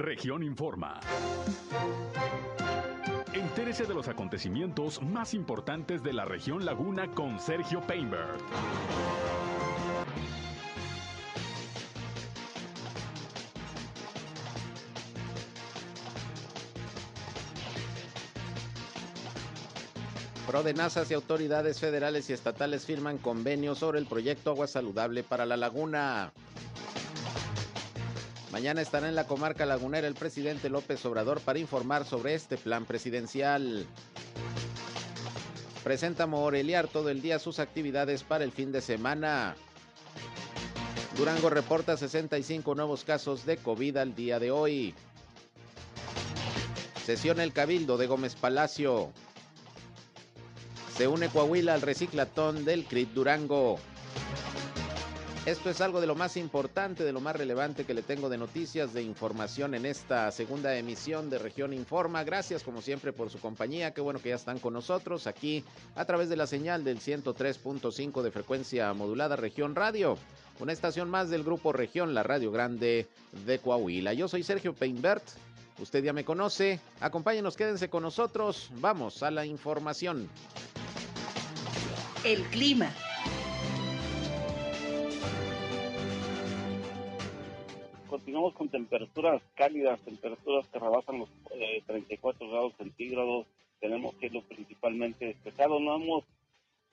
Región Informa. Entérese de los acontecimientos más importantes de la región Laguna con Sergio Painberg. Prodenazas y autoridades federales y estatales firman convenio sobre el proyecto Agua Saludable para la Laguna. Mañana estará en la comarca lagunera el presidente López Obrador para informar sobre este plan presidencial. Presenta Moreliar todo el día sus actividades para el fin de semana. Durango reporta 65 nuevos casos de COVID al día de hoy. Sesiona el Cabildo de Gómez Palacio. Se une Coahuila al reciclatón del CRIT Durango. Esto es algo de lo más importante, de lo más relevante que le tengo de noticias, de información en esta segunda emisión de Región Informa. Gracias como siempre por su compañía. Qué bueno que ya están con nosotros aquí a través de la señal del 103.5 de frecuencia modulada Región Radio. Una estación más del grupo Región, la Radio Grande de Coahuila. Yo soy Sergio Peinbert. Usted ya me conoce. Acompáñenos, quédense con nosotros. Vamos a la información. El clima. Continuamos con temperaturas cálidas, temperaturas que rebasan los 34 eh, grados centígrados. Tenemos cielo principalmente despejado. No hemos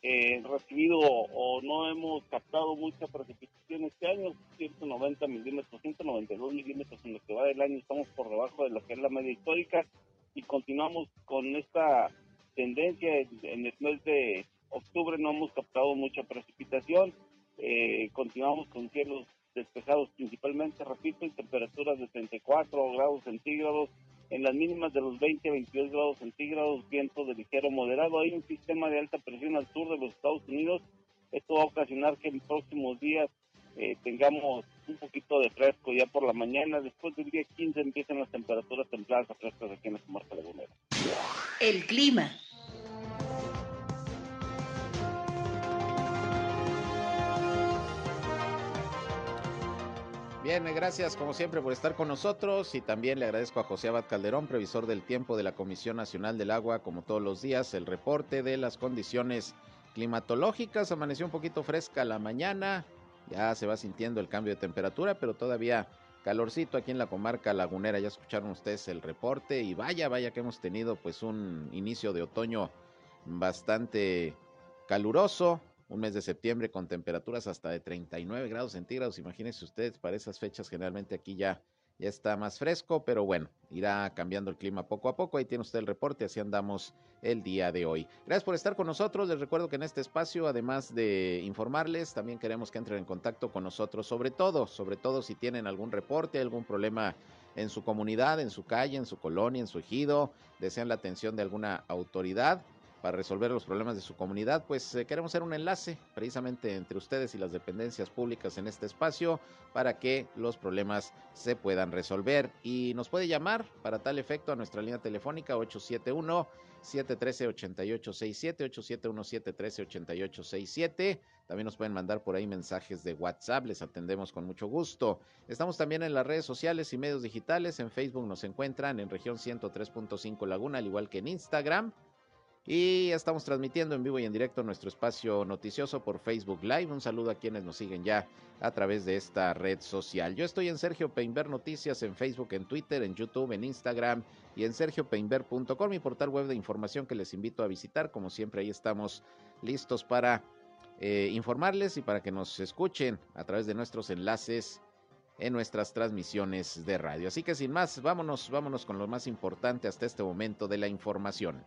eh, recibido o no hemos captado mucha precipitación este año, 190 milímetros, 192 milímetros en lo que va del año. Estamos por debajo de lo que es la media histórica y continuamos con esta tendencia en el mes de octubre no hemos captado mucha precipitación. Eh, continuamos con cielos despejados principalmente, repito, en temperaturas de 34 grados centígrados, en las mínimas de los 20 a 22 grados centígrados, viento de ligero moderado. Hay un sistema de alta presión al sur de los Estados Unidos. Esto va a ocasionar que en próximos días eh, tengamos un poquito de fresco ya por la mañana. Después del día 15 empiezan las temperaturas templadas a frescas aquí en la comarca lagunera. El clima. Bien, gracias como siempre por estar con nosotros y también le agradezco a José Abad Calderón, previsor del tiempo de la Comisión Nacional del Agua, como todos los días, el reporte de las condiciones climatológicas. Amaneció un poquito fresca la mañana, ya se va sintiendo el cambio de temperatura, pero todavía calorcito aquí en la comarca lagunera. Ya escucharon ustedes el reporte y vaya, vaya que hemos tenido pues un inicio de otoño bastante caluroso un mes de septiembre con temperaturas hasta de 39 grados centígrados. Imagínense ustedes, para esas fechas generalmente aquí ya, ya está más fresco, pero bueno, irá cambiando el clima poco a poco. Ahí tiene usted el reporte, así andamos el día de hoy. Gracias por estar con nosotros. Les recuerdo que en este espacio, además de informarles, también queremos que entren en contacto con nosotros, sobre todo, sobre todo si tienen algún reporte, algún problema en su comunidad, en su calle, en su colonia, en su ejido, desean la atención de alguna autoridad para resolver los problemas de su comunidad, pues eh, queremos hacer un enlace precisamente entre ustedes y las dependencias públicas en este espacio para que los problemas se puedan resolver. Y nos puede llamar para tal efecto a nuestra línea telefónica 871 713 8867 871 713 8867 también nos pueden mandar por ahí mensajes de WhatsApp, les atendemos con mucho gusto. Estamos también en las redes sociales y medios digitales. En Facebook nos encuentran en región 103.5 Laguna, al igual que en Instagram. Y estamos transmitiendo en vivo y en directo nuestro espacio noticioso por Facebook Live. Un saludo a quienes nos siguen ya a través de esta red social. Yo estoy en Sergio Peinber Noticias en Facebook, en Twitter, en YouTube, en Instagram y en sergiopeinber.com, mi portal web de información que les invito a visitar. Como siempre, ahí estamos listos para eh, informarles y para que nos escuchen a través de nuestros enlaces en nuestras transmisiones de radio. Así que sin más, vámonos, vámonos con lo más importante hasta este momento de la información.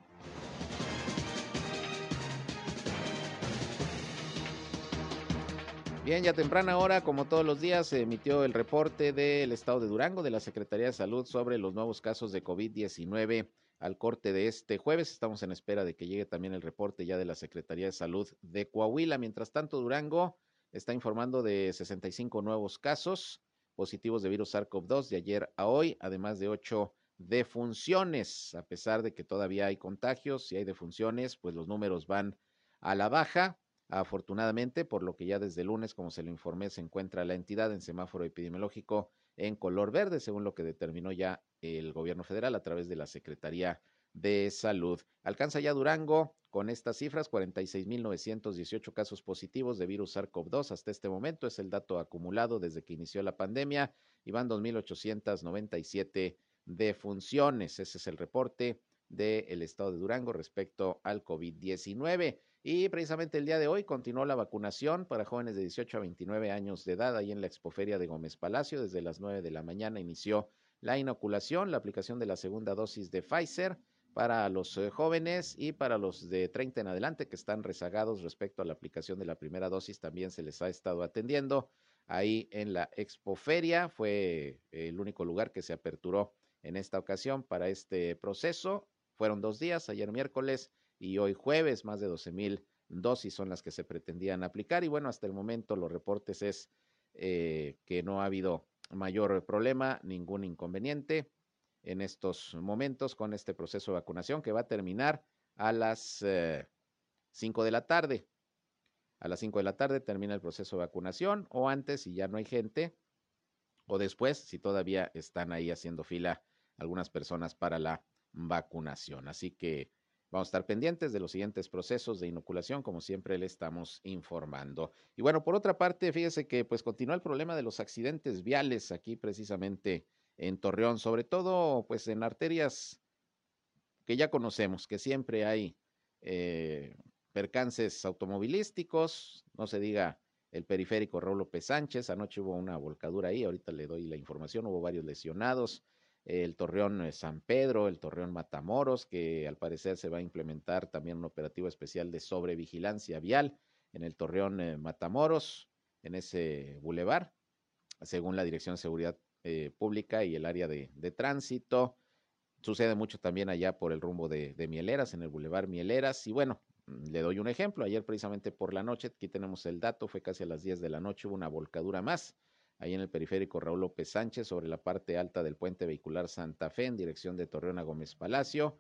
Bien, ya temprana hora, como todos los días, se emitió el reporte del estado de Durango de la Secretaría de Salud sobre los nuevos casos de COVID-19 al corte de este jueves. Estamos en espera de que llegue también el reporte ya de la Secretaría de Salud de Coahuila. Mientras tanto, Durango está informando de 65 nuevos casos positivos de virus SARS-CoV-2 de ayer a hoy, además de 8 defunciones. A pesar de que todavía hay contagios y hay defunciones, pues los números van a la baja. Afortunadamente, por lo que ya desde lunes, como se lo informé, se encuentra la entidad en semáforo epidemiológico en color verde, según lo que determinó ya el gobierno federal a través de la Secretaría de Salud. Alcanza ya Durango con estas cifras, 46.918 casos positivos de virus SARS-CoV-2 hasta este momento, es el dato acumulado desde que inició la pandemia y van 2.897 defunciones. Ese es el reporte del estado de Durango respecto al COVID-19. Y precisamente el día de hoy continuó la vacunación para jóvenes de 18 a 29 años de edad ahí en la expoferia de Gómez Palacio. Desde las 9 de la mañana inició la inoculación, la aplicación de la segunda dosis de Pfizer para los eh, jóvenes y para los de 30 en adelante que están rezagados respecto a la aplicación de la primera dosis también se les ha estado atendiendo. Ahí en la expoferia fue el único lugar que se aperturó en esta ocasión para este proceso. Fueron dos días, ayer miércoles y hoy jueves, más de 12 mil dosis son las que se pretendían aplicar. Y bueno, hasta el momento los reportes es eh, que no ha habido mayor problema, ningún inconveniente en estos momentos con este proceso de vacunación que va a terminar a las eh, cinco 5 de la tarde. A las 5 de la tarde termina el proceso de vacunación o antes si ya no hay gente o después si todavía están ahí haciendo fila algunas personas para la vacunación. Así que Vamos a estar pendientes de los siguientes procesos de inoculación, como siempre le estamos informando. Y bueno, por otra parte, fíjese que pues continúa el problema de los accidentes viales aquí precisamente en Torreón, sobre todo pues en arterias que ya conocemos, que siempre hay eh, percances automovilísticos, no se diga el periférico Raúl López Sánchez, anoche hubo una volcadura ahí, ahorita le doy la información, hubo varios lesionados, el Torreón eh, San Pedro, el Torreón Matamoros, que al parecer se va a implementar también un operativo especial de sobrevigilancia vial en el Torreón eh, Matamoros, en ese bulevar, según la Dirección de Seguridad eh, Pública y el área de, tránsito. Sucede mucho también allá por el rumbo de, de Mieleras, en el bulevar Mieleras. Y bueno, mm, le doy un ejemplo. Ayer precisamente por la noche, aquí tenemos el dato, fue casi a las 10 de la noche, hubo una volcadura más ahí en el periférico Raúl López Sánchez, sobre la parte alta del puente vehicular Santa Fe, en dirección de Torreón a Gómez Palacio.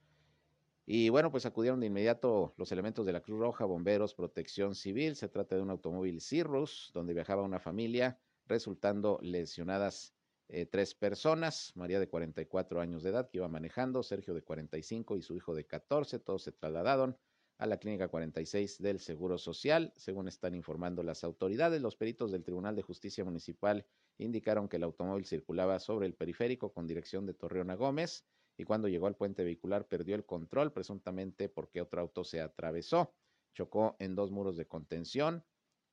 Y bueno, pues acudieron de inmediato los elementos de la Cruz Roja, bomberos, protección civil. Se trata de un automóvil Cirrus, donde viajaba una familia, resultando lesionadas eh, tres personas. María de 44 años de edad, que iba manejando, Sergio de 45 y su hijo de 14. Todos se trasladaron a la Clínica 46 del Seguro Social. Según están informando las autoridades, los peritos del Tribunal de Justicia Municipal indicaron que el automóvil circulaba sobre el periférico con dirección de Torreón a Gómez y cuando llegó al puente vehicular perdió el control, presuntamente porque otro auto se atravesó. Chocó en dos muros de contención,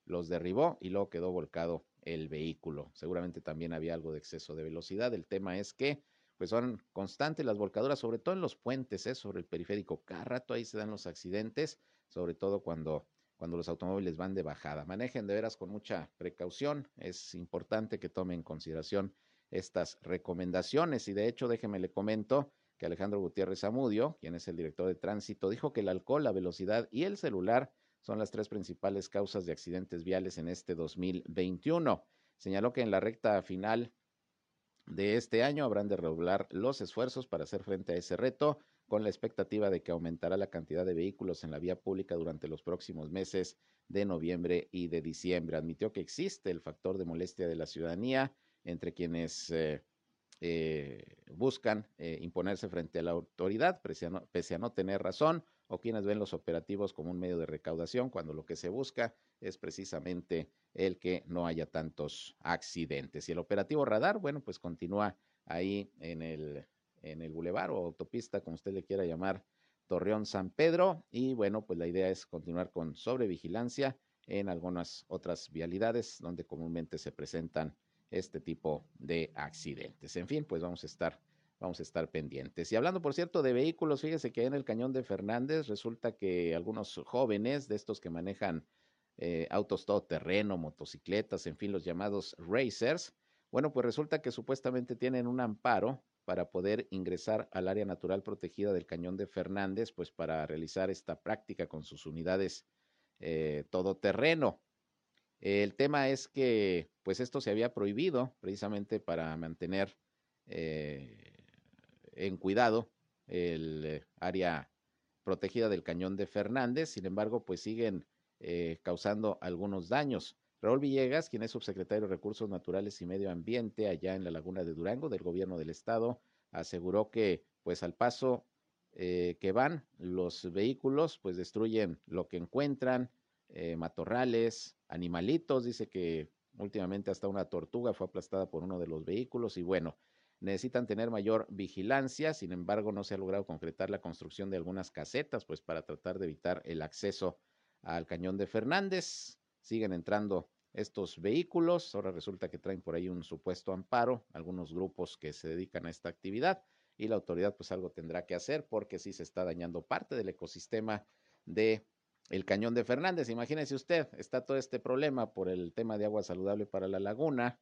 los derribó y luego quedó volcado el vehículo. Seguramente también había algo de exceso de velocidad. El tema es que pues son constantes las volcaduras, sobre todo en los puentes, ¿eh? sobre el periférico. Cada rato ahí se dan los accidentes, sobre todo cuando, cuando los automóviles van de bajada. Manejen de veras con mucha precaución. Es importante que tomen en consideración estas recomendaciones. Y de hecho, déjeme le comento que Alejandro Gutiérrez Amudio, quien es el director de tránsito, dijo que el alcohol, la velocidad y el celular son las tres principales causas de accidentes viales en este 2021. Señaló que en la recta final de este año habrán de redoblar los esfuerzos para hacer frente a ese reto, con la expectativa de que aumentará la cantidad de vehículos en la vía pública durante los próximos meses de noviembre y de diciembre. Admitió que existe el factor de molestia de la ciudadanía entre quienes eh, eh, buscan eh, imponerse frente a la autoridad, pese a no tener razón, o quienes ven los operativos como un medio de recaudación, cuando lo que se busca es precisamente el que no haya tantos accidentes. Y el operativo radar, bueno, pues continúa ahí en el, en el bulevar o autopista, como usted le quiera llamar, Torreón San Pedro. Y bueno, pues la idea es continuar con sobrevigilancia en algunas otras vialidades donde comúnmente se presentan este tipo de accidentes. En fin, pues vamos a estar vamos a estar pendientes. Y hablando, por cierto, de vehículos, fíjese que en el Cañón de Fernández resulta que algunos jóvenes de estos que manejan eh, autos todoterreno, motocicletas, en fin, los llamados racers, bueno, pues resulta que supuestamente tienen un amparo para poder ingresar al área natural protegida del Cañón de Fernández, pues para realizar esta práctica con sus unidades eh, todoterreno. El tema es que, pues esto se había prohibido precisamente para mantener eh, en cuidado el eh, área protegida del cañón de Fernández, sin embargo, pues siguen eh, causando algunos daños. Raúl Villegas, quien es subsecretario de Recursos Naturales y Medio Ambiente allá en la Laguna de Durango del gobierno del estado, aseguró que pues al paso eh, que van los vehículos pues destruyen lo que encuentran, eh, matorrales, animalitos, dice que últimamente hasta una tortuga fue aplastada por uno de los vehículos y bueno, necesitan tener mayor vigilancia, sin embargo no se ha logrado concretar la construcción de algunas casetas pues para tratar de evitar el acceso al cañón de Fernández siguen entrando estos vehículos. Ahora resulta que traen por ahí un supuesto amparo, algunos grupos que se dedican a esta actividad y la autoridad pues algo tendrá que hacer porque sí se está dañando parte del ecosistema de el cañón de Fernández. Imagínese usted, está todo este problema por el tema de agua saludable para la laguna,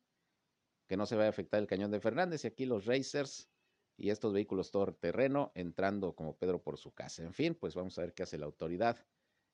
que no se va a afectar el cañón de Fernández y aquí los racers y estos vehículos todo terreno entrando como Pedro por su casa. En fin, pues vamos a ver qué hace la autoridad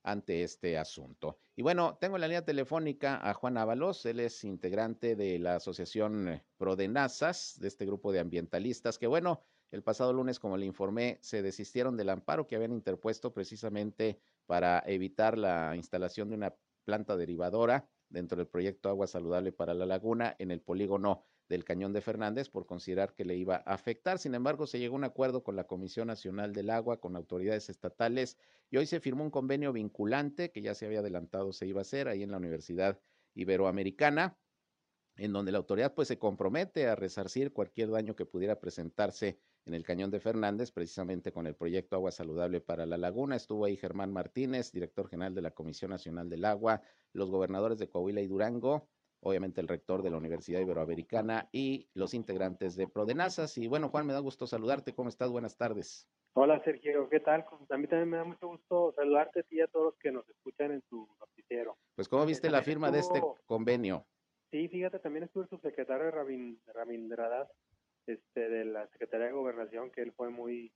ante este asunto. Y bueno, tengo en la línea telefónica a Juan Ábalos, él es integrante de la Asociación Prodenazas, de este grupo de ambientalistas, que bueno, el pasado lunes, como le informé, se desistieron del amparo que habían interpuesto precisamente para evitar la instalación de una planta derivadora dentro del proyecto Agua Saludable para la Laguna en el polígono del Cañón de Fernández por considerar que le iba a afectar. Sin embargo, se llegó a un acuerdo con la Comisión Nacional del Agua, con autoridades estatales, y hoy se firmó un convenio vinculante que ya se había adelantado se iba a hacer ahí en la Universidad Iberoamericana, en donde la autoridad pues se compromete a resarcir cualquier daño que pudiera presentarse en el Cañón de Fernández, precisamente con el proyecto Agua Saludable para la Laguna. Estuvo ahí Germán Martínez, director general de la Comisión Nacional del Agua, los gobernadores de Coahuila y Durango, obviamente el rector de la Universidad Iberoamericana y los integrantes de Prodenazas. Y bueno, Juan, me da gusto saludarte. ¿Cómo estás? Buenas tardes. Hola, Sergio. ¿Qué tal? A mí también me da mucho gusto saludarte y a todos los que nos escuchan en tu noticiero. Pues, ¿cómo viste la firma de este convenio? Sí, fíjate, también estuvo el subsecretario Ravindradas, este, de la Secretaría de Gobernación, que él fue muy,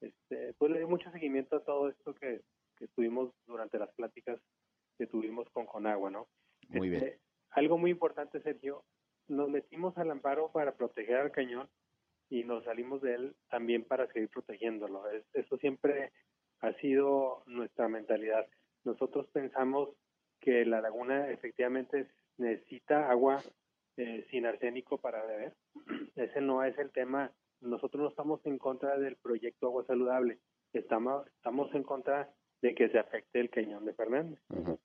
este, pues le dio mucho seguimiento a todo esto que, que tuvimos durante las pláticas que tuvimos con Conagua, ¿no? Muy bien este, algo muy importante, Sergio, nos metimos al amparo para proteger al cañón y nos salimos de él también para seguir protegiéndolo. eso siempre ha sido nuestra mentalidad. Nosotros pensamos que la laguna efectivamente necesita agua eh, sin arsénico para beber. Ese no es el tema. Nosotros no estamos en contra del proyecto Agua Saludable. Estamos, estamos en contra de que se afecte el cañón de Fernández.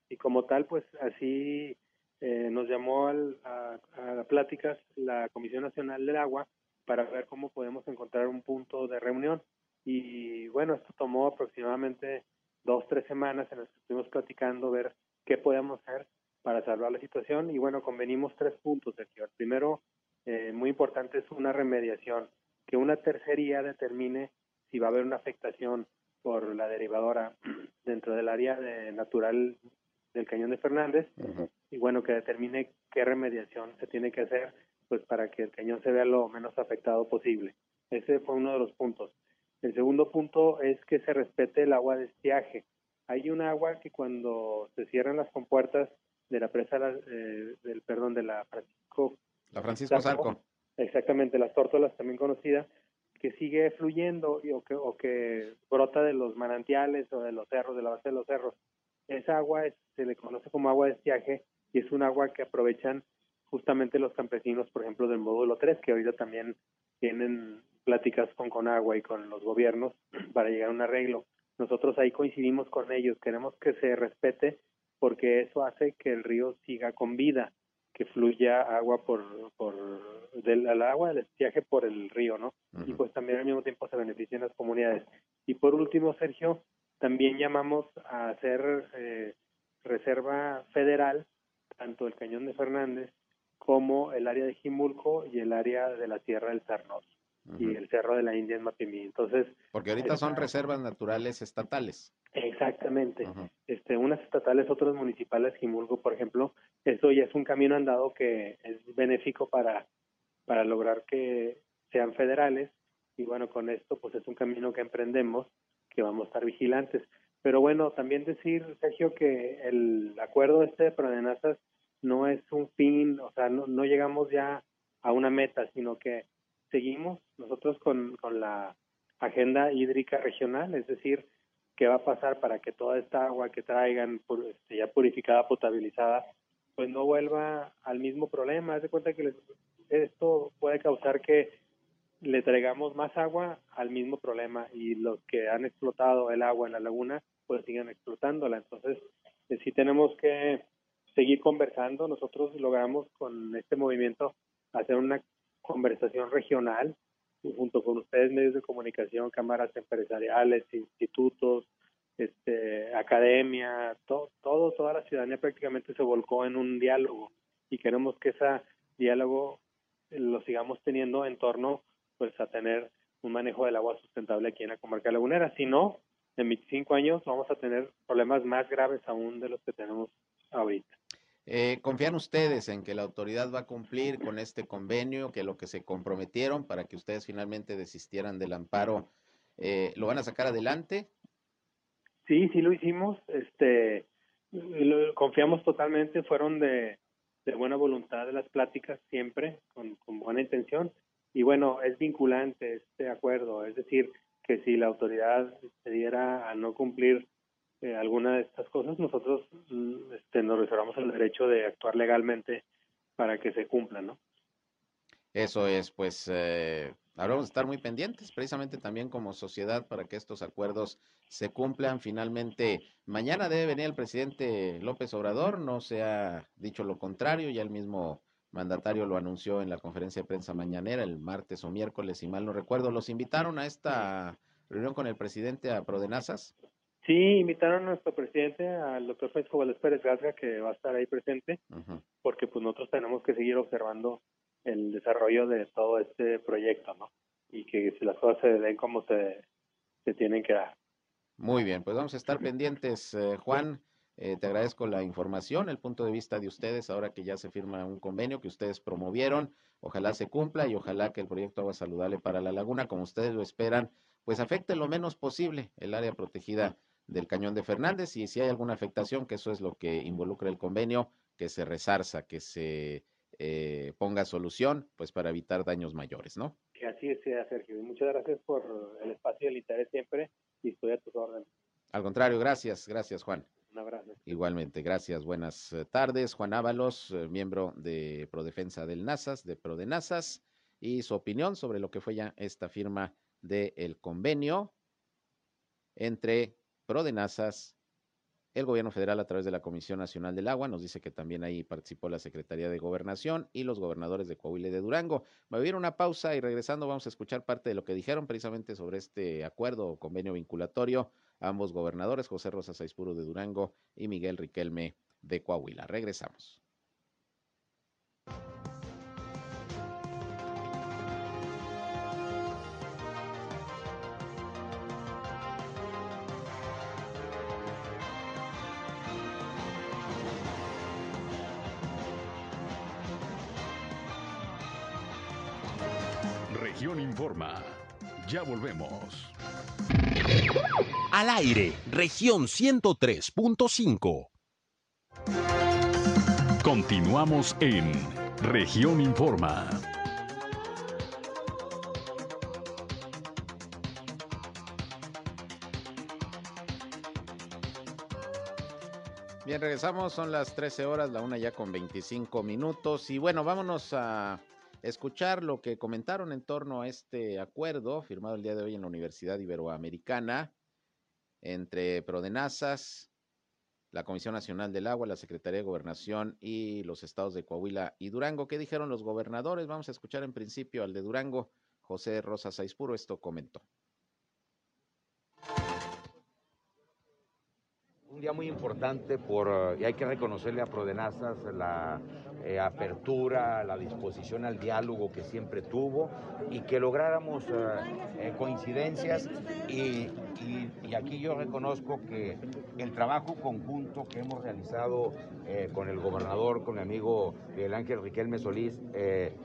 Y como tal, pues así eh, nos llamó al, a, a pláticas la Comisión Nacional del Agua para ver cómo podemos encontrar un punto de reunión. Y bueno, esto tomó aproximadamente dos, tres semanas en las que estuvimos platicando, ver qué podemos hacer para salvar la situación. Y bueno, convenimos tres puntos, Sergio. El primero, eh, muy importante, es una remediación, que una tercería determine si va a haber una afectación por la derivadora dentro del área de natural del Cañón de Fernández y bueno, que determine qué remediación se tiene que hacer pues para que el cañón se vea lo menos afectado posible. Ese fue uno de los puntos. El segundo punto es que se respete el agua de estiaje. Hay un agua que cuando se cierran las compuertas de la presa eh, del perdón de la Francisco la Francisco Zarco. Exactamente, las tórtolas también conocida que sigue fluyendo y, o, que, o que brota de los manantiales o de los cerros, de la base de los cerros. Esa agua se le conoce como agua de estiaje y es un agua que aprovechan justamente los campesinos, por ejemplo, del módulo 3, que ahorita también tienen pláticas con Conagua y con los gobiernos para llegar a un arreglo. Nosotros ahí coincidimos con ellos, queremos que se respete porque eso hace que el río siga con vida, que fluya agua por, por del agua del estiaje por el río, ¿no? Y pues también al mismo tiempo se beneficien las comunidades. Y por último, Sergio, también llamamos a hacer eh, reserva federal tanto el Cañón de Fernández como el área de Jimulco y el área de la Tierra del Y el Cerro de la India en Mapimí. Entonces, porque ahorita son reservas naturales estatales. Exactamente. Este, unas estatales, otras municipales, Jimulco, por ejemplo, eso ya es un camino andado que es benéfico para para lograr que sean federales y bueno, con esto pues es un camino que emprendemos que vamos a estar vigilantes. Pero bueno, también decir, Sergio, que el acuerdo este de Prodenazas no es un fin, o sea, no, no llegamos ya a una meta, sino que seguimos nosotros con, con la agenda hídrica regional, es decir, qué va a pasar para que toda esta agua que traigan este, ya purificada, potabilizada, pues no vuelva al mismo problema. Haz de cuenta que esto puede causar que le traigamos más agua al mismo problema y los que han explotado el agua en la laguna pues sigan explotándola. Entonces, eh, sí tenemos que seguir conversando. Nosotros logramos con este movimiento hacer una conversación regional junto con ustedes, medios de comunicación, cámaras empresariales, institutos, este, academia, todo, toda la ciudadanía prácticamente se volcó en un diálogo y queremos que ese diálogo lo sigamos teniendo en torno pues a tener un manejo del agua sustentable aquí en la comarca lagunera. Si no, en 25 años vamos a tener problemas más graves aún de los que tenemos ahorita. Eh, ¿Confían ustedes en que la autoridad va a cumplir con este convenio, que lo que se comprometieron para que ustedes finalmente desistieran del amparo, eh, lo van a sacar adelante? Sí, sí lo hicimos. Este, confiamos totalmente. Fueron de, buena voluntad de las pláticas siempre, con, con buena intención. Y bueno, es vinculante este acuerdo, es decir, que si la autoridad se diera a no cumplir eh, alguna de estas cosas, nosotros mm, este, nos reservamos el derecho de actuar legalmente para que se cumpla, ¿no? Eso es, pues eh, habremos de estar muy pendientes, precisamente también como sociedad, para que estos acuerdos se cumplan. Finalmente, mañana debe venir el presidente López Obrador, no se ha dicho lo contrario, ya el mismo mandatario lo anunció en la conferencia de prensa mañanera, el martes o miércoles, si mal no recuerdo. ¿Los invitaron a esta reunión con el presidente a Prodenazas? Sí, invitaron a nuestro presidente, al doctor Francisco Valdés Pérez Gasga, que va a estar ahí presente, porque pues nosotros tenemos que seguir observando el desarrollo de todo este proyecto, ¿no? Y que si las cosas se den como se, se tienen que dar. Muy bien, pues vamos a estar pendientes, eh, Juan. Eh, te agradezco la información, el punto de vista de ustedes, ahora que ya se firma un convenio que ustedes promovieron. Ojalá se cumpla y ojalá que el proyecto Agua Saludable para la Laguna, como ustedes lo esperan, pues afecte lo menos posible el área protegida del cañón de Fernández y si hay alguna afectación, que eso es lo que involucra el convenio, que se resarza, que se eh, ponga solución, pues para evitar daños mayores, ¿no? Que así sea, Sergio. Y muchas gracias por el espacio y el interés siempre y estoy a tus órdenes. Al contrario, gracias, gracias Juan. Un abrazo. Igualmente, gracias, buenas eh, tardes. Juan Ábalos, eh, miembro de Prodefensa del NASAS, de Prodenasas, y su opinión sobre lo que fue ya esta firma del convenio entre Prodenasas, el gobierno federal a través de la Comisión Nacional del Agua, nos dice que también ahí participó la Secretaría de Gobernación y los gobernadores de Coahuila y de Durango. Me voy a ir una pausa y regresando vamos a escuchar parte de lo que dijeron precisamente sobre este acuerdo o convenio vinculatorio ambos gobernadores, José Rosa Saispuro de Durango y Miguel Riquelme de Coahuila. Regresamos. Informa. Ya volvemos. Al aire, región 103.5. Continuamos en región Informa. Bien, regresamos, son las 13 horas, la una ya con 25 minutos. Y bueno, vámonos a escuchar lo que comentaron en torno a este acuerdo firmado el día de hoy en la Universidad Iberoamericana entre Prodenazas, la Comisión Nacional del Agua, la Secretaría de Gobernación y los estados de Coahuila y Durango. ¿Qué dijeron los gobernadores? Vamos a escuchar en principio al de Durango, José Rosa Saispuro, esto comentó. Un día muy importante por, y hay que reconocerle a Prodenazas la eh, apertura, la disposición al diálogo que siempre tuvo y que lográramos eh, eh, coincidencias y, aquí yo reconozco que el trabajo conjunto que hemos realizado con el gobernador, con mi amigo Miguel Ángel Riquelme Solís,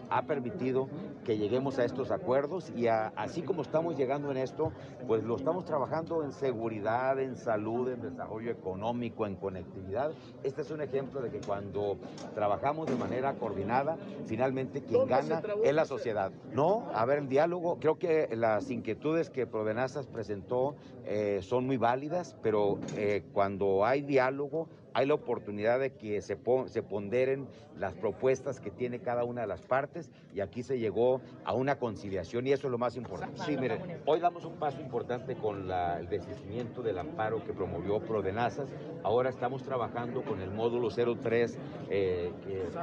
ha permitido que lleguemos a estos acuerdos y así como estamos llegando en esto, pues lo estamos trabajando en seguridad, en salud, en desarrollo económico, en conectividad. Este es un ejemplo de que cuando trabajamos de manera coordinada, finalmente quien gana es la sociedad. No, a ver, el diálogo, creo que las inquietudes que Provenazas presentó eh, son muy válidas, pero eh, cuando hay diálogo, hay la oportunidad de que se, ponderen las propuestas que tiene cada una de las partes y aquí se llegó a una conciliación y eso es lo más importante. Sí, miren, hoy damos un paso importante con el desistimiento del amparo que promovió Prodenazas. Ahora estamos trabajando con el módulo 03 eh,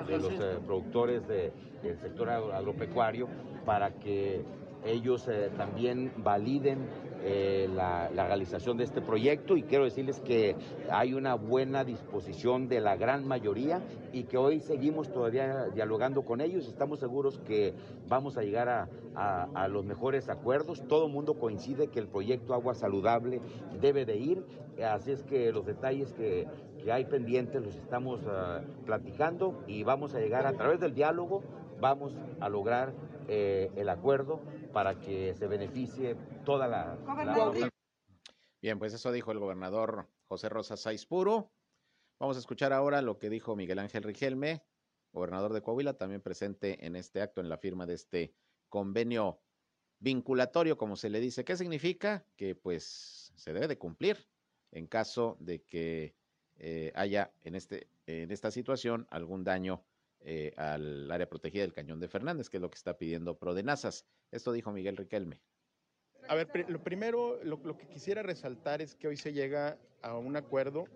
de los eh, productores del sector agropecuario para que ellos eh, también validen eh, la, realización de este proyecto y quiero decirles que hay una buena disposición de la gran mayoría y que hoy seguimos todavía dialogando con ellos. Estamos seguros que vamos a llegar a, los mejores acuerdos. Todo el mundo coincide que el proyecto Agua Saludable debe de ir, así es que los detalles que, hay pendientes los estamos ah, platicando y vamos a llegar a través del diálogo, vamos a lograr eh, el acuerdo para que se beneficie toda la, Bien, pues eso dijo el gobernador José Rosa Saiz Puro. Vamos a escuchar ahora lo que dijo Miguel Ángel Rigelme, gobernador de Coahuila, también presente en este acto, en la firma de este convenio vinculatorio, como se le dice. ¿Qué significa? Que pues se debe de cumplir en caso de que eh, haya en, este, en esta situación algún daño eh, al área protegida del Cañón de Fernández, que es lo que está pidiendo Prodenazas. Esto dijo Miguel Riquelme. A ver, lo primero, lo, que quisiera resaltar es que hoy se llega a un acuerdo,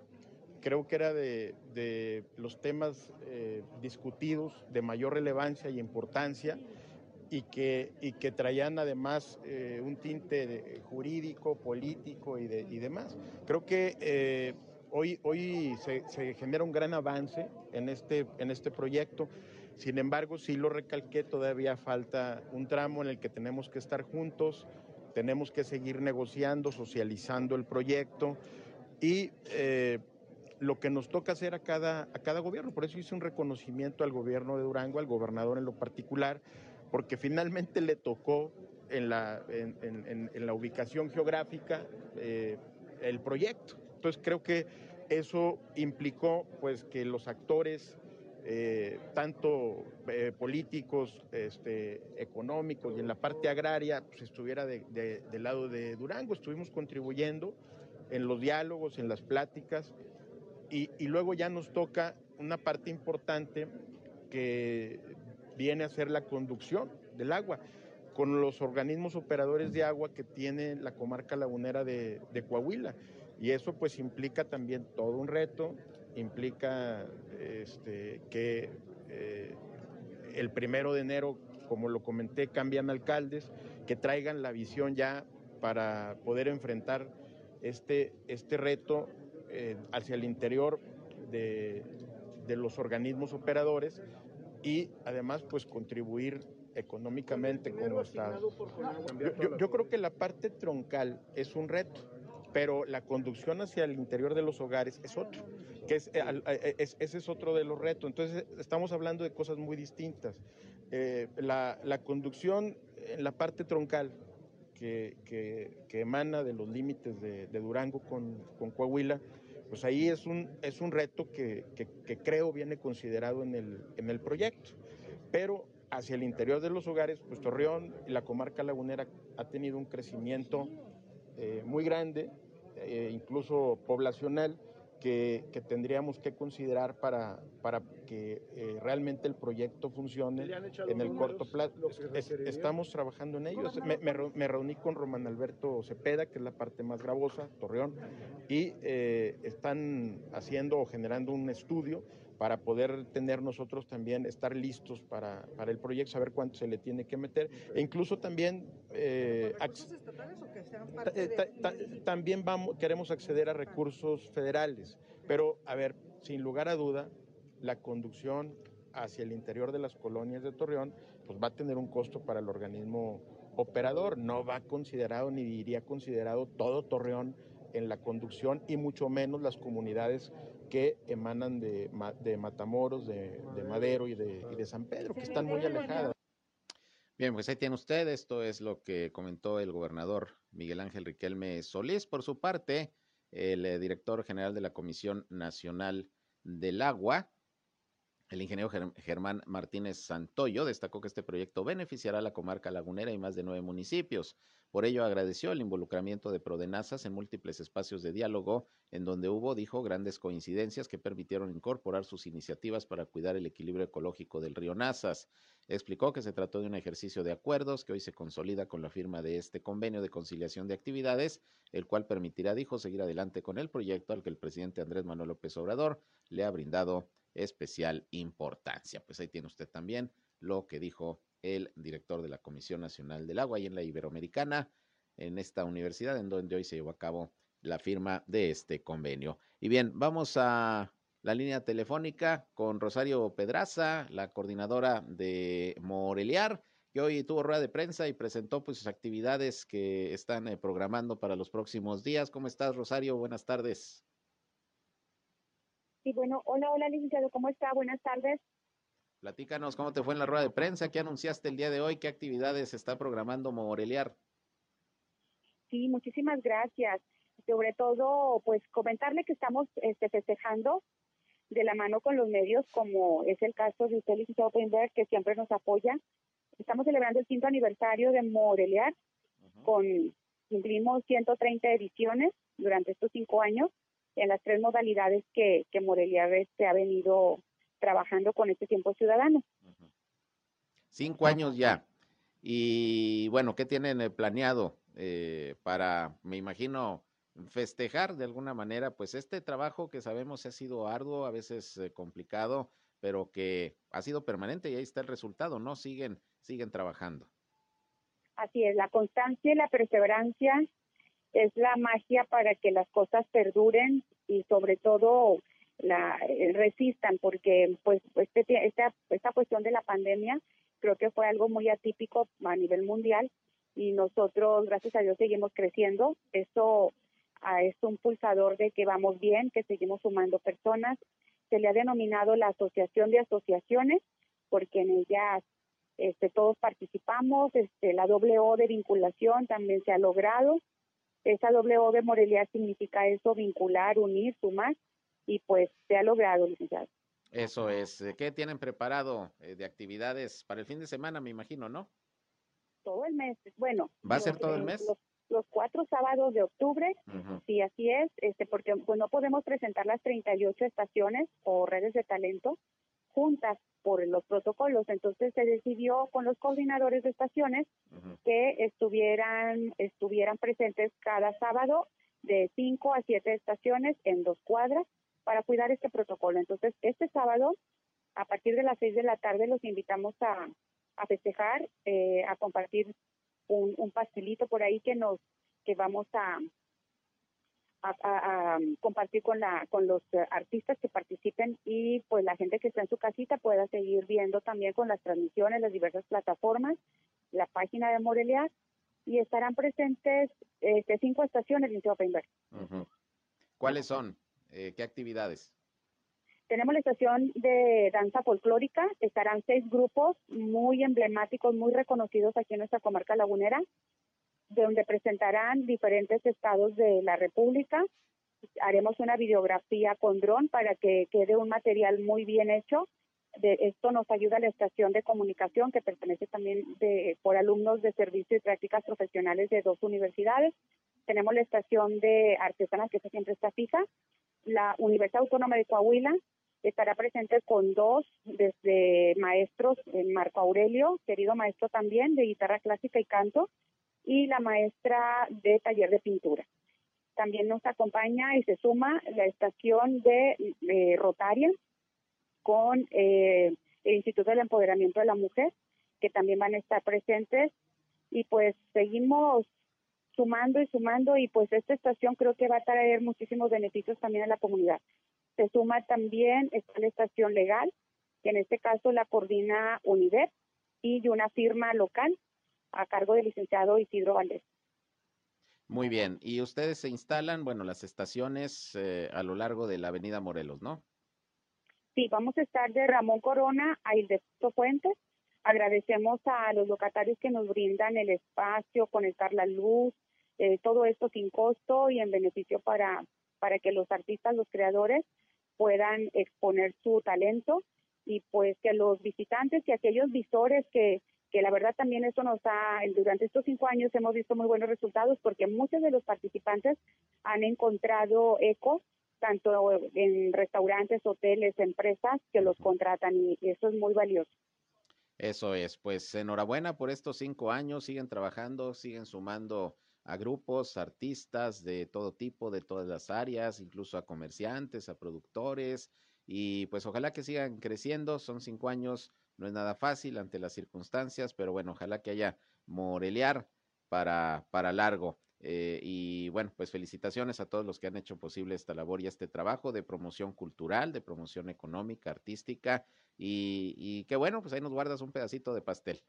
creo que era de, los temas eh, discutidos de mayor relevancia y importancia y que, y que traían además eh, un tinte jurídico, político y, y, demás. Creo que hoy, hoy se, genera un gran avance en este, en este proyecto. Sin embargo, sí lo recalqué, todavía falta un tramo en el que tenemos que estar juntos, tenemos que seguir negociando, socializando el proyecto y eh, lo que nos toca hacer a cada, a cada gobierno. Por eso hice un reconocimiento al gobierno de Durango, al gobernador en lo particular, porque finalmente le tocó en la, en, la ubicación geográfica eh, el proyecto. Entonces creo que eso implicó pues que los actores eh, tanto eh, políticos, este, económicos y en la parte agraria, pues estuviera del lado de Durango. Estuvimos contribuyendo en los diálogos, en las pláticas, y, luego ya nos toca una parte importante que viene a ser la conducción del agua con los organismos operadores de agua que tiene la comarca lagunera de Coahuila. Y eso pues implica también todo un reto, implica este, que eh, el primero de enero, como lo comenté, cambian alcaldes, que traigan la visión ya para poder enfrentar este, este reto eh, hacia el interior de, los organismos operadores y además pues contribuir económicamente como Estado. yo creo que la parte troncal es un reto pero la conducción hacia el interior de los hogares es otro, que eh, eh, es, ese es otro de los retos. Entonces, estamos hablando de cosas muy distintas. Eh, la, conducción en la parte troncal, que, emana de los límites de, Durango con, Coahuila, pues ahí es un, es un reto que, creo viene considerado en el, en el proyecto. Pero hacia el interior de los hogares, pues Torreón y la comarca lagunera ha tenido un crecimiento eh, muy grande, eh, incluso poblacional, que, tendríamos que considerar para, para que eh, realmente el proyecto funcione en el corto plazo. estamos trabajando en ello. Me, me, reuní con Román Alberto Cepeda, que es la parte más gravosa, Torreón, y están haciendo o generando un estudio para poder tener nosotros también, estar listos para, para el proyecto, saber cuánto se le tiene que meter, e incluso también... Eh, estatales o que sean parte de... también vamos, queremos acceder a recursos federales, pero a ver, sin lugar a duda, la conducción hacia el interior de las colonias de Torreón, pues va a tener un costo para el organismo operador, no va considerado ni diría considerado todo Torreón en la conducción y mucho menos las comunidades que emanan de, de Matamoros, de, Madero y de, y de San Pedro, que están muy alejadas. Bien, pues ahí tiene usted, esto es lo que comentó el gobernador Miguel Ángel Riquelme Solís. Por su parte, el eh, director general de la Comisión Nacional del Agua, el ingeniero Germán Martínez Santoyo, destacó que este proyecto beneficiará a la comarca lagunera y más de nueve municipios. Por ello agradeció el involucramiento de Prodenazas en múltiples espacios de diálogo, en donde hubo, dijo, grandes coincidencias que permitieron incorporar sus iniciativas para cuidar el equilibrio ecológico del río Nazas. Explicó que se trató de un ejercicio de acuerdos que hoy se consolida con la firma de este convenio de conciliación de actividades, el cual permitirá, dijo, seguir adelante con el proyecto al que el presidente Andrés Manuel López Obrador le ha brindado especial importancia. Pues ahí tiene usted también lo que dijo el director de la Comisión Nacional del Agua y en la Iberoamericana, en esta universidad en donde hoy se llevó a cabo la firma de este convenio. Y bien, vamos a la línea telefónica con Rosario Pedraza, la coordinadora de Moreliar, que hoy tuvo rueda de prensa y presentó pues sus actividades que están eh, programando para los próximos días. ¿Cómo estás, Rosario? Buenas tardes. Sí, bueno, hola, hola, licenciado, ¿cómo está? Buenas tardes. Platícanos cómo te fue en la rueda de prensa, qué anunciaste el día de hoy, qué actividades está programando Moreliar. Sí, muchísimas gracias. Sobre todo, pues comentarle que estamos este, festejando de la mano con los medios, como es el caso de usted, licenciado Peinberg, que siempre nos apoya. Estamos celebrando el quinto aniversario de Moreliar, con cumplimos 130 ediciones durante estos cinco años en las tres modalidades que, que Moreliar este, ha venido trabajando con este tiempo ciudadano. Cinco años ya. Y bueno, ¿qué tienen eh, planeado eh, para, me imagino, festejar de alguna manera, pues este trabajo que sabemos ha sido arduo, a veces eh, complicado, pero que ha sido permanente y ahí está el resultado, ¿no? Siguen, siguen trabajando. Así es, la constancia y la perseverancia es la magia para que las cosas perduren y sobre todo la eh, resistan, porque pues este, esta, esta cuestión de la pandemia creo que fue algo muy atípico a nivel mundial y nosotros, gracias a Dios, seguimos creciendo. Eso es un pulsador de que vamos bien, que seguimos sumando personas. Se le ha denominado la Asociación de Asociaciones, porque en ella este, todos participamos. Este, la doble O de vinculación también se ha logrado. Esa doble O de Morelia significa eso, vincular, unir, sumar, y pues se ha logrado, licenciado. Eso es. ¿Qué tienen preparado eh, de actividades para el fin de semana, me imagino, no? Todo el mes. Bueno. ¿Va a ser todo el mes? los cuatro sábados de octubre, sí, así es, este, porque pues, no podemos presentar las 38 estaciones o redes de talento juntas por los protocolos. Entonces se decidió con los coordinadores de estaciones que estuvieran, estuvieran presentes cada sábado de cinco a siete estaciones en dos cuadras para cuidar este protocolo. Entonces, este sábado, a partir de las seis de la tarde, los invitamos a, a festejar, eh, a compartir un, un pastelito por ahí que nos que vamos a, a, compartir con la con los artistas que participen y pues la gente que está en su casita pueda seguir viendo también con las transmisiones las diversas plataformas la página de Morelia y estarán presentes este, cinco estaciones en Openberg. ¿Cuáles son? Eh, ¿Qué actividades? Tenemos la estación de danza folclórica, estarán seis grupos muy emblemáticos, muy reconocidos aquí en nuestra comarca lagunera, donde presentarán diferentes estados de la República. Haremos una videografía con dron para que quede un material muy bien hecho. De esto nos ayuda la estación de comunicación que pertenece también de, por alumnos de servicio y prácticas profesionales de dos universidades. Tenemos la estación de artesanas que siempre está fija, la Universidad Autónoma de Coahuila, estará presente con dos desde maestros, Marco Aurelio, querido maestro también de guitarra clásica y canto, y la maestra de taller de pintura. También nos acompaña y se suma la estación de Rotaria con eh, el Instituto del Empoderamiento de la Mujer, que también van a estar presentes. Y pues seguimos sumando y sumando y pues esta estación creo que va a traer muchísimos beneficios también a la comunidad. Se suma también esta la estación legal, que en este caso la coordina UNIDEP y una firma local a cargo del licenciado Isidro Valdés. Muy bien, y ustedes se instalan, bueno, las estaciones eh, a lo largo de la avenida Morelos, ¿no? Sí, vamos a estar de Ramón Corona a Ildefonso Fuentes. Agradecemos a los locatarios que nos brindan el espacio, conectar la luz, eh, todo esto sin costo y en beneficio para, para que los artistas, los creadores puedan exponer su talento y pues que los visitantes y aquellos visores que, que la verdad también eso nos ha, durante estos cinco años hemos visto muy buenos resultados porque muchos de los participantes han encontrado eco tanto en restaurantes, hoteles, empresas que los contratan y eso es muy valioso. Eso es, pues enhorabuena por estos cinco años, siguen trabajando, siguen sumando a grupos, artistas de todo tipo, de todas las áreas, incluso a comerciantes, a productores, y pues ojalá que sigan creciendo, son cinco años, no es nada fácil ante las circunstancias, pero bueno, ojalá que haya morelear para, para largo. Eh, y bueno, pues felicitaciones a todos los que han hecho posible esta labor y este trabajo de promoción cultural, de promoción económica, artística, y, y qué bueno, pues ahí nos guardas un pedacito de pastel.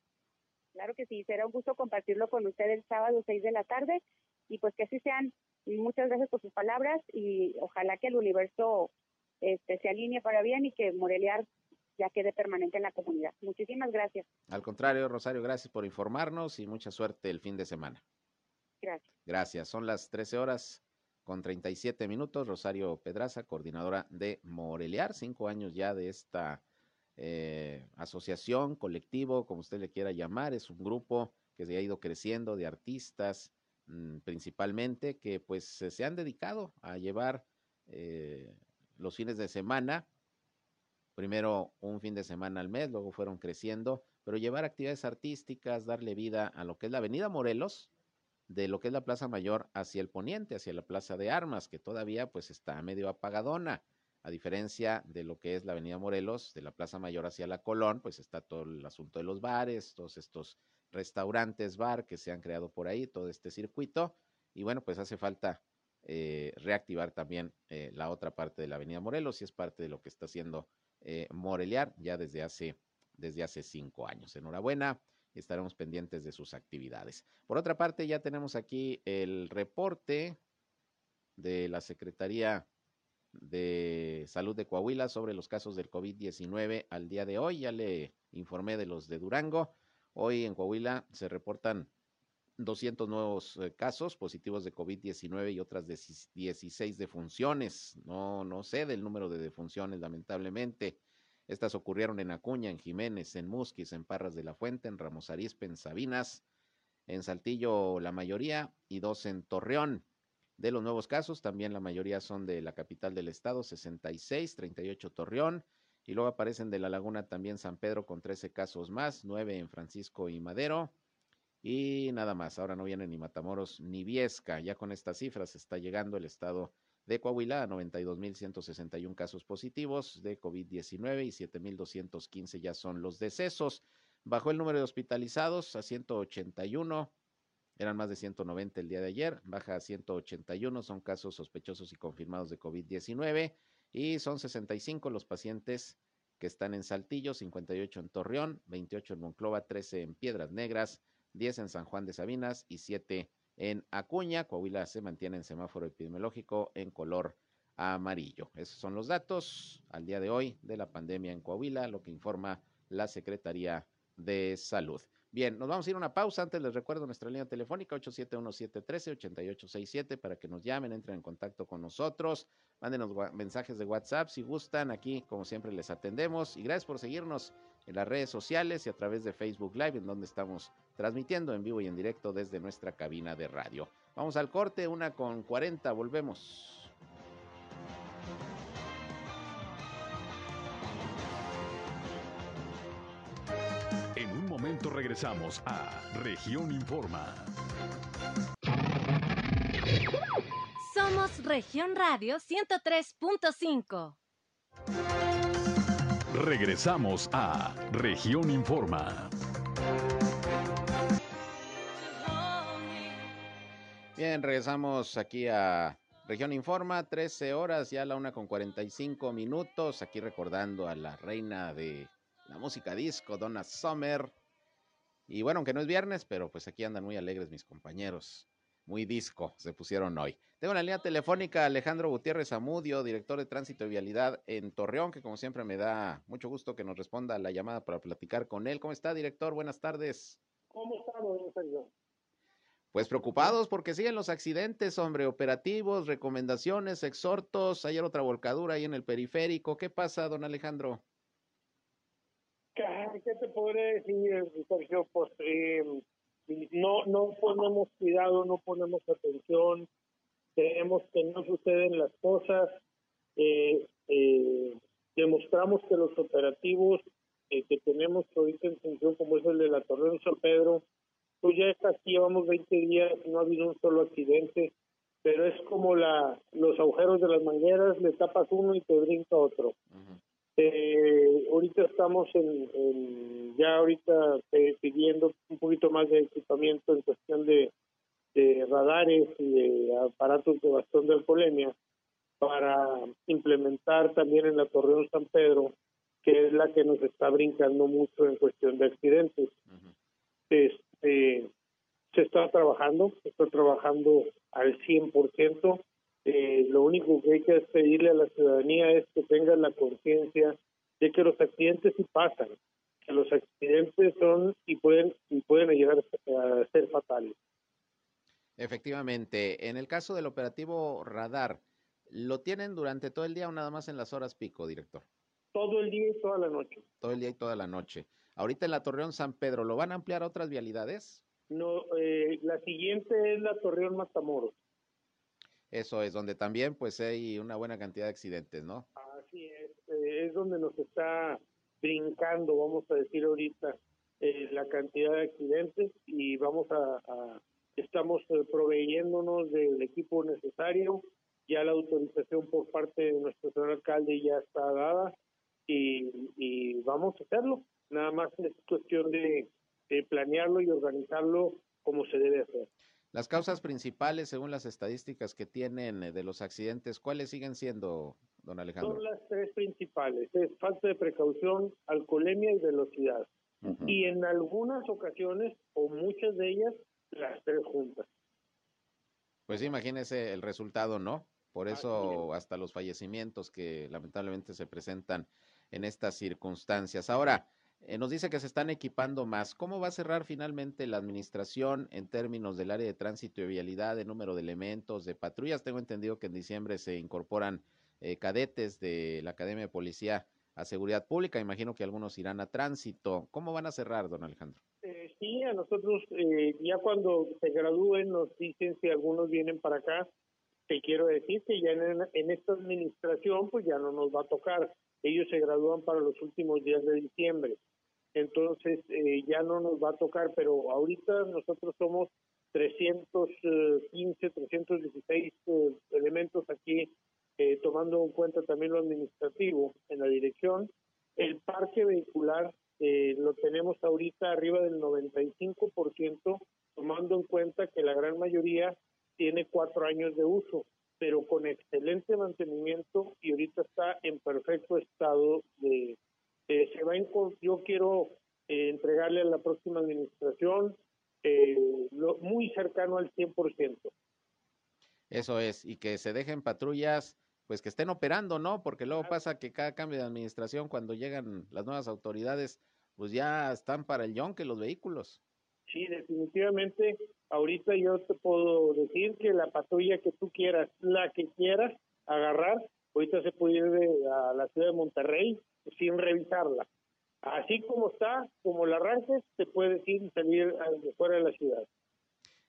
Claro que sí, será un gusto compartirlo con usted el sábado 6 de la tarde y pues que así sean. Muchas gracias por sus palabras y ojalá que el universo este, se alinee para bien y que Moreliar ya quede permanente en la comunidad. Muchísimas gracias. Al contrario, Rosario, gracias por informarnos y mucha suerte el fin de semana. Gracias. Gracias. Son las 13 horas con 37 minutos. Rosario Pedraza, coordinadora de Moreliar, cinco años ya de esta eh, asociación, colectivo, como usted le quiera llamar. Es un grupo que se ha ido creciendo de artistas mm, principalmente que pues se han dedicado a llevar eh, los fines de semana primero un fin de semana al mes, luego fueron creciendo, pero llevar actividades artísticas, darle vida a lo que es la Avenida Morelos, de lo que es la Plaza Mayor hacia el poniente, hacia la Plaza de Armas, que todavía pues está medio apagadona, a diferencia de lo que es la Avenida Morelos, de la Plaza Mayor hacia la Colón, pues está todo el asunto de los bares, todos estos restaurantes, bar que se han creado por ahí, todo este circuito, y bueno, pues hace falta eh, reactivar también eh, la otra parte de la Avenida Morelos y es parte de lo que está haciendo eh, Moreliar ya desde hace, desde hace cinco años. Enhorabuena, estaremos pendientes de sus actividades. Por otra parte, ya tenemos aquí el reporte de la Secretaría de Salud de Coahuila sobre los casos del COVID-19 al día de hoy. Ya le informé de los de Durango. Hoy en Coahuila se reportan 200 nuevos eh, casos positivos de COVID-19 y otras 16 defunciones. No, no sé del número de defunciones, lamentablemente. Estas ocurrieron en Acuña, en Jiménez, en Musquis, en Parras de la Fuente, en Ramos Arizpe, en Sabinas, en Saltillo la mayoría y dos en Torreón. De los nuevos casos, también la mayoría son de la capital del estado, 66, 38 Torreón, y luego aparecen de la laguna también San Pedro con 13 casos más, 9 en Francisco y Madero, y nada más, ahora no viene ni Matamoros ni Viesca. Ya con estas cifras está llegando el estado de Coahuila a 92.161 casos positivos de COVID-19 y 7.215 ya son los decesos. Bajó el número de hospitalizados a 181, eran más de 190 el día de ayer, baja a 181, son casos sospechosos y confirmados de COVID-19 y son 65 los pacientes que están en Saltillo, 58 en Torreón, 28 en Monclova, 13 en Piedras Negras, 10 en San Juan de Sabinas y 7 en Acuña. Coahuila se mantiene en semáforo epidemiológico en color amarillo. Esos son los datos al día de hoy de la pandemia en Coahuila, lo que informa la Secretaría de Salud. Bien, nos vamos a ir a una pausa. Antes les recuerdo nuestra línea telefónica 871-713-8867 para que nos llamen, entren en contacto con nosotros, mándenos mensajes de WhatsApp si gustan. Aquí, como siempre, les atendemos. Y gracias por seguirnos en las redes sociales y a través de Facebook Live, en donde estamos transmitiendo en vivo y en directo desde nuestra cabina de radio. Vamos al corte, una con 40, volvemos. Momento regresamos a Región Informa. Somos Región Radio 103.5. Regresamos a Región Informa. Bien, regresamos aquí a Región Informa, 13 horas, ya la una con 45 minutos, aquí recordando a la reina de la música disco, Donna Summer. Y bueno, aunque no es viernes, pero pues aquí andan muy alegres mis compañeros muy disco se pusieron hoy. Tengo en la línea telefónica Alejandro Gutiérrez Amudio, director de Tránsito y Vialidad en Torreón, que como siempre me da mucho gusto que nos responda a la llamada para platicar con él. ¿Cómo está, director? Buenas tardes. ¿Cómo está, don Sergio? Pues preocupados porque siguen los accidentes, hombre, operativos, recomendaciones, exhortos. Ayer otra volcadura ahí en el periférico. ¿Qué pasa, don Alejandro? ¿Qué te podré decir, Sergio? Pues eh, no, no ponemos cuidado, no ponemos atención, creemos que no suceden las cosas, eh, eh, demostramos que los operativos eh, que tenemos ahorita en función, como es el de la Torre San Pedro, pues ya aquí, llevamos 20 días, no ha habido un solo accidente, pero es como la los agujeros de las mangueras, le tapas uno y te brinca otro. Eh, ahorita estamos en, ya ahorita eh, pidiendo un poquito más de equipamiento en cuestión de, radares y de aparatos de bastón de alcoholemia para implementar también en la Torreón San Pedro, que es la que nos está brincando mucho en cuestión de accidentes. Este, se está trabajando, se está trabajando al 100%. Eh, lo único que hay que pedirle a la ciudadanía es que tengan la conciencia de que los accidentes sí pasan, que los accidentes son y pueden y pueden llegar a ser fatales. Efectivamente, en el caso del operativo radar, ¿lo tienen durante todo el día o nada más en las horas pico, director? Todo el día y toda la noche. Todo el día y toda la noche. Ahorita en la Torreón San Pedro, ¿lo van a ampliar a otras vialidades? No, eh, la siguiente es la Torreón Matamoros. Eso es, donde también pues hay una buena cantidad de accidentes, ¿no? Así es, eh, es donde nos está brincando, vamos a decir ahorita, eh, la cantidad de accidentes y vamos a, estamos eh, proveyéndonos del equipo necesario, ya la autorización por parte de nuestro señor alcalde ya está dada y, y vamos a hacerlo, nada más es cuestión de planearlo y organizarlo como se debe hacer. Las causas principales, según las estadísticas que tienen eh, de los accidentes, ¿cuáles siguen siendo, don Alejandro? Son las tres principales, es falta de precaución, alcoholemia y velocidad. Y en algunas ocasiones, o muchas de ellas, las tres juntas. Pues imagínese el resultado, ¿no? Por eso hasta los fallecimientos que lamentablemente se presentan en estas circunstancias. Ahora, eh, nos dice que se están equipando más. ¿Cómo va a cerrar finalmente la administración en términos del área de tránsito y vialidad, de número de elementos, de patrullas? Tengo entendido que en diciembre se incorporan eh, cadetes de la Academia de Policía a Seguridad Pública. Imagino que algunos irán a tránsito. ¿Cómo van a cerrar, don Alejandro? Eh, sí, a nosotros ya cuando se gradúen nos dicen si algunos vienen para acá. Te quiero decir que ya en esta administración pues ya no nos va a tocar. Ellos se gradúan para los últimos días de diciembre entonces eh, ya no nos va a tocar, pero ahorita nosotros somos 315, 316 eh, elementos aquí, eh, tomando en cuenta también lo administrativo en la dirección. El parque vehicular lo tenemos ahorita arriba del 95%, tomando en cuenta que la gran mayoría tiene cuatro años de uso, pero con excelente mantenimiento y ahorita está en perfecto estado de, eh, se va yo quiero eh, entregarle a la próxima administración eh, muy cercano al 100%. Eso es, y que se dejen patrullas, pues que estén operando, ¿no? Porque luego pasa que cada cambio de administración, cuando llegan las nuevas autoridades, pues ya están para el que los vehículos. Sí, definitivamente, ahorita yo te puedo decir que la patrulla que tú quieras, la que quieras agarrar, ahorita se puede ir a la ciudad de Monterrey, sin revisarla. Así como está, como la arranques, te puedes ir y salir fuera de la ciudad.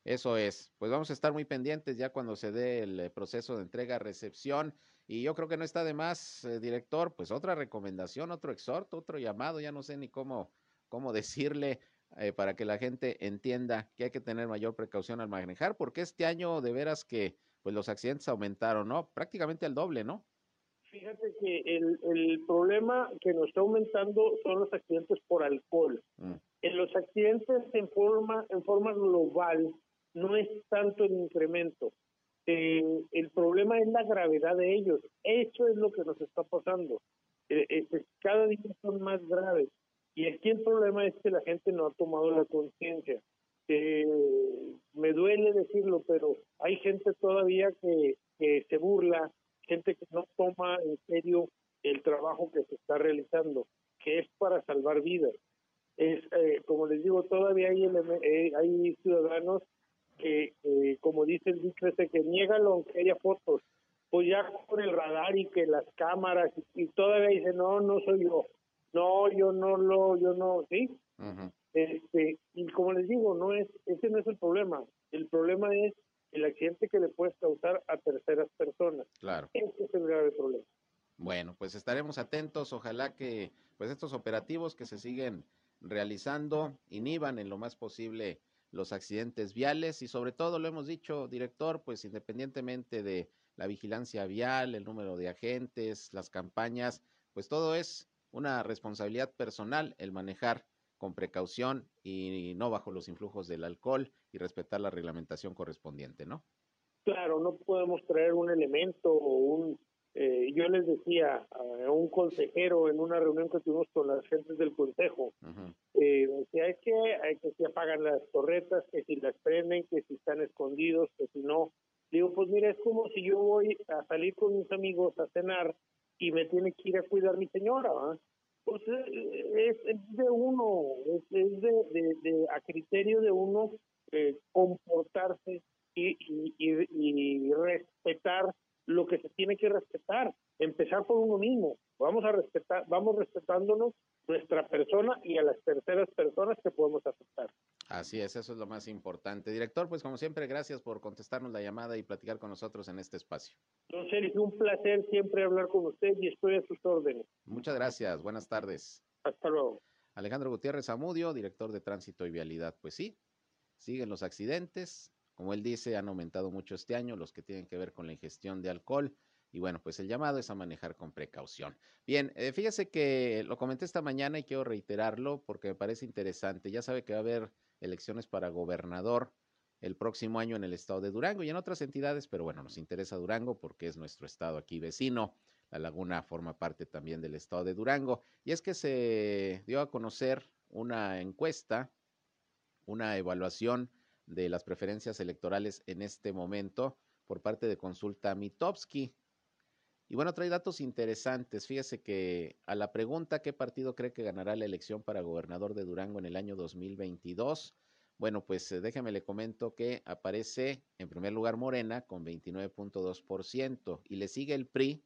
Eso es, pues vamos a estar muy pendientes ya cuando se dé el eh, proceso de entrega-recepción y yo creo que no está de más, eh, director, pues otra recomendación, otro exhorto, otro llamado, ya no sé ni cómo, cómo decirle eh, para que la gente entienda que hay que tener mayor precaución al manejar, porque este año de veras que pues los accidentes aumentaron, ¿no? Prácticamente al doble, ¿no? Fíjate que el, el problema que nos está aumentando son los accidentes por alcohol. Mm. En los accidentes en forma, en forma global no es tanto el incremento. Eh, el problema es la gravedad de ellos. Eso es lo que nos está pasando. Eh, eh, pues, cada día son más graves. Y aquí el problema es que la gente no ha tomado la conciencia. Me duele decirlo, pero hay gente todavía que, se burla gente que no toma en serio el trabajo que se está realizando, que es para salvar vidas. Es, eh, como les digo, todavía hay, eh, hay ciudadanos que, como dice el ese, que niegan aunque haya fotos, pues ya con el radar y que las cámaras, y, todavía dicen, no, no soy yo. No, yo no lo, yo no, sí. Este, y como les digo, no es, ese no es el problema. El problema es el accidente que le puedes causar a terceras personas. Claro. Ese es el grave problema. Bueno, pues estaremos atentos. Ojalá que pues estos operativos que se siguen realizando inhiban en lo más posible los accidentes viales y sobre todo, lo hemos dicho, director, pues independientemente de la vigilancia vial, el número de agentes, las campañas, pues todo es una responsabilidad personal el manejar con precaución y no bajo los influjos del alcohol y respetar la reglamentación correspondiente, ¿no? Claro, no podemos traer un elemento o un... Eh, yo les decía a un consejero en una reunión que tuvimos con las gentes del consejo, eh, decía, es que hay que se apagan las torretas, que si las prenden, que si están escondidos, que si no. Digo, pues mira, es como si yo voy a salir con mis amigos a cenar y me tiene que ir a cuidar mi señora, Pues eh, es, de uno, es, de, de, a criterio de uno eh, comportarse y, y, y, respetar lo que se tiene que respetar, empezar por uno mismo. Vamos a respetar, vamos respetándonos nuestra persona y a las terceras personas que podemos afectar. Así es, eso es lo más importante. Director, pues como siempre, gracias por contestarnos la llamada y platicar con nosotros en este espacio. Don Sergio, un placer siempre hablar con usted y estoy a sus órdenes. Muchas gracias, buenas tardes. Hasta luego. Alejandro Gutiérrez Amudio, director de Tránsito y Vialidad. Pues sí, siguen los accidentes. Como él dice, han aumentado mucho este año los que tienen que ver con la ingestión de alcohol. Y bueno, pues el llamado es a manejar con precaución. Bien, eh, fíjese que lo comenté esta mañana y quiero reiterarlo porque me parece interesante. Ya sabe que va a haber elecciones para gobernador el próximo año en el estado de Durango y en otras entidades, pero bueno, nos interesa Durango porque es nuestro estado aquí vecino. La laguna forma parte también del estado de Durango. Y es que se dio a conocer una encuesta, una evaluación de las preferencias electorales en este momento por parte de Consulta Mitowski. Y bueno, trae datos interesantes. Fíjese que a la pregunta qué partido cree que ganará la elección para gobernador de Durango en el año 2022, bueno, pues eh, déjeme le comento que aparece en primer lugar Morena con 29.2% y le sigue el PRI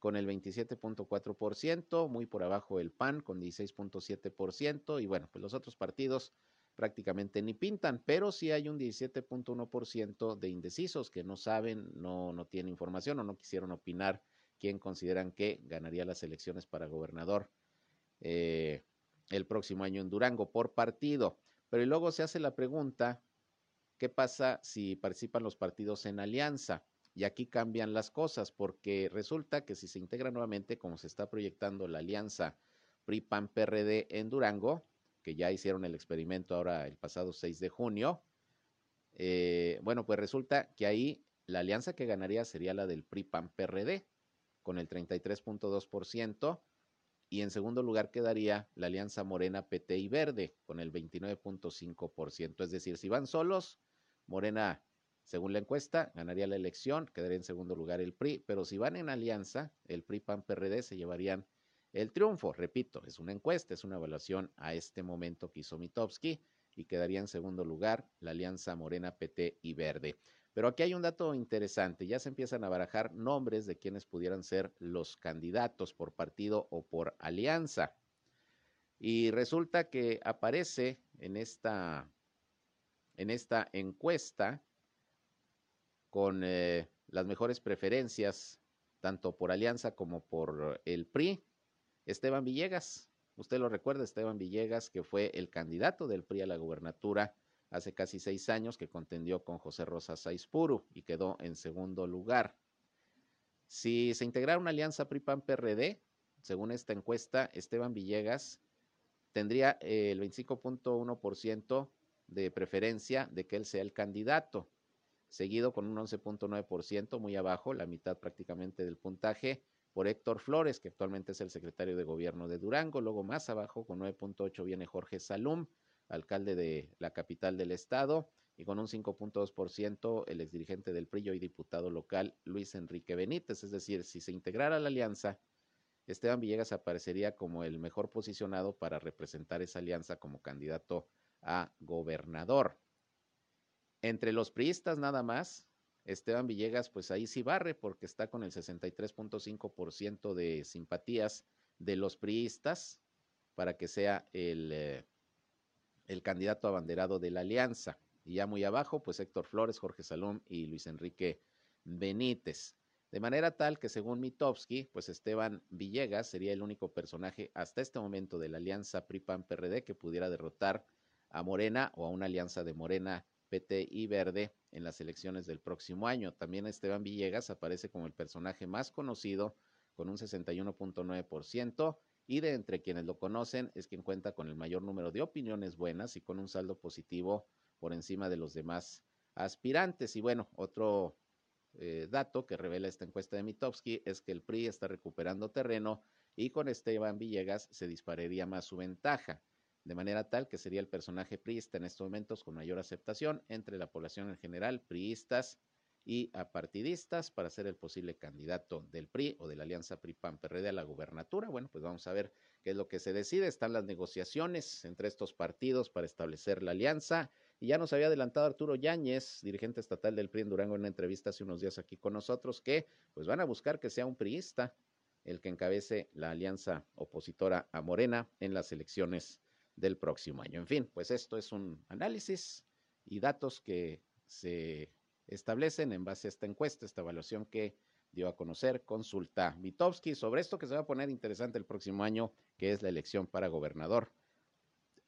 con el 27.4%, muy por abajo el PAN con 16.7% y bueno, pues los otros partidos prácticamente ni pintan, pero sí hay un 17.1% de indecisos que no saben, no, no tienen información o no quisieron opinar quién consideran que ganaría las elecciones para gobernador eh, el próximo año en Durango por partido. Pero luego se hace la pregunta, ¿qué pasa si participan los partidos en alianza? Y aquí cambian las cosas, porque resulta que si se integra nuevamente, como se está proyectando la alianza PRI-PAN-PRD en Durango, que ya hicieron el experimento ahora el pasado 6 de junio, eh, bueno, pues resulta que ahí la alianza que ganaría sería la del PRI-PAN-PRD con el 33.2%. Y en segundo lugar quedaría la Alianza Morena, PT y Verde con el 29.5%. Es decir, si van solos, Morena, según la encuesta, ganaría la elección, quedaría en segundo lugar el PRI, pero si van en alianza, el PRI, PAN, PRD se llevarían el triunfo. Repito, es una encuesta, es una evaluación a este momento que hizo Mitowski y quedaría en segundo lugar la Alianza Morena, PT y Verde. Pero aquí hay un dato interesante, ya se empiezan a barajar nombres de quienes pudieran ser los candidatos por partido o por alianza. Y resulta que aparece en esta, en esta encuesta con eh, las mejores preferencias, tanto por alianza como por el PRI, Esteban Villegas. Usted lo recuerda, Esteban Villegas, que fue el candidato del PRI a la gubernatura hace casi seis años que contendió con José Rosa Saizpuru y quedó en segundo lugar. Si se integrara una alianza PRI-PAN-PRD, según esta encuesta, Esteban Villegas tendría el 25.1% de preferencia de que él sea el candidato, seguido con un 11.9%, muy abajo, la mitad prácticamente del puntaje, por Héctor Flores, que actualmente es el secretario de gobierno de Durango. Luego más abajo, con 9.8, viene Jorge Salum, alcalde de la capital del estado, y con un 5.2% el exdirigente del PRI y diputado local Luis Enrique Benítez. Es decir, si se integrara la alianza, Esteban Villegas aparecería como el mejor posicionado para representar esa alianza como candidato a gobernador. Entre los priistas nada más, Esteban Villegas, pues ahí sí barre porque está con el 63.5% de simpatías de los priistas para que sea el, eh, el candidato abanderado de la alianza. Y ya muy abajo, pues Héctor Flores, Jorge Salom y Luis Enrique Benítez. De manera tal que según Mitowski, pues Esteban Villegas sería el único personaje hasta este momento de la alianza PRI-PAN-PRD que pudiera derrotar a Morena o a una alianza de Morena, PT y Verde en las elecciones del próximo año. También Esteban Villegas aparece como el personaje más conocido con un 61.9% y de entre quienes lo conocen es quien cuenta con el mayor número de opiniones buenas y con un saldo positivo por encima de los demás aspirantes. Y bueno, otro eh, dato que revela esta encuesta de Mitowski es que el PRI está recuperando terreno y con Esteban Villegas se dispararía más su ventaja, de manera tal que sería el personaje priista en estos momentos con mayor aceptación entre la población en general, priistas y apartidistas para ser el posible candidato del PRI o de la alianza PRI-PAN-PRD a la gubernatura. Bueno, pues vamos a ver qué es lo que se decide. Están las negociaciones entre estos partidos para establecer la alianza y ya nos había adelantado Arturo Yáñez, dirigente estatal del PRI en Durango, en una entrevista hace unos días aquí con nosotros, que pues van a buscar que sea un priista el que encabece la alianza opositora a Morena en las elecciones del próximo año. En fin, pues esto es un análisis y datos que se establecen en base a esta encuesta, esta evaluación que dio a conocer Consulta Mitowski sobre esto que se va a poner interesante el próximo año, que es la elección para gobernador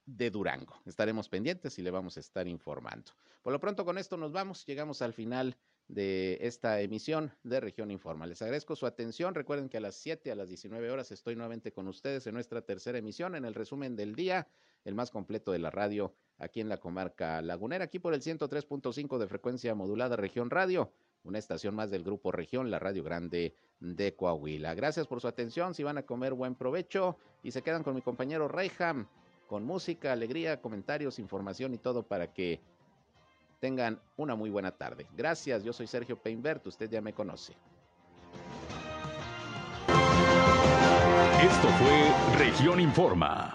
de Durango. Estaremos pendientes y le vamos a estar informando. Por lo pronto con esto nos vamos, llegamos al final de esta emisión de Región Informa. Les agradezco su atención. Recuerden que a las 7, a las 19 horas estoy nuevamente con ustedes en nuestra tercera emisión, en el resumen del día, el más completo de la radio aquí en la comarca lagunera, aquí por el 103.5 de frecuencia modulada Región Radio, una estación más del Grupo Región, la Radio Grande de Coahuila. Gracias por su atención, si van a comer buen provecho y se quedan con mi compañero Reyham con música, alegría, comentarios, información y todo para que tengan una muy buena tarde. Gracias, yo soy Sergio Peinbert, usted ya me conoce. Esto fue Región Informa.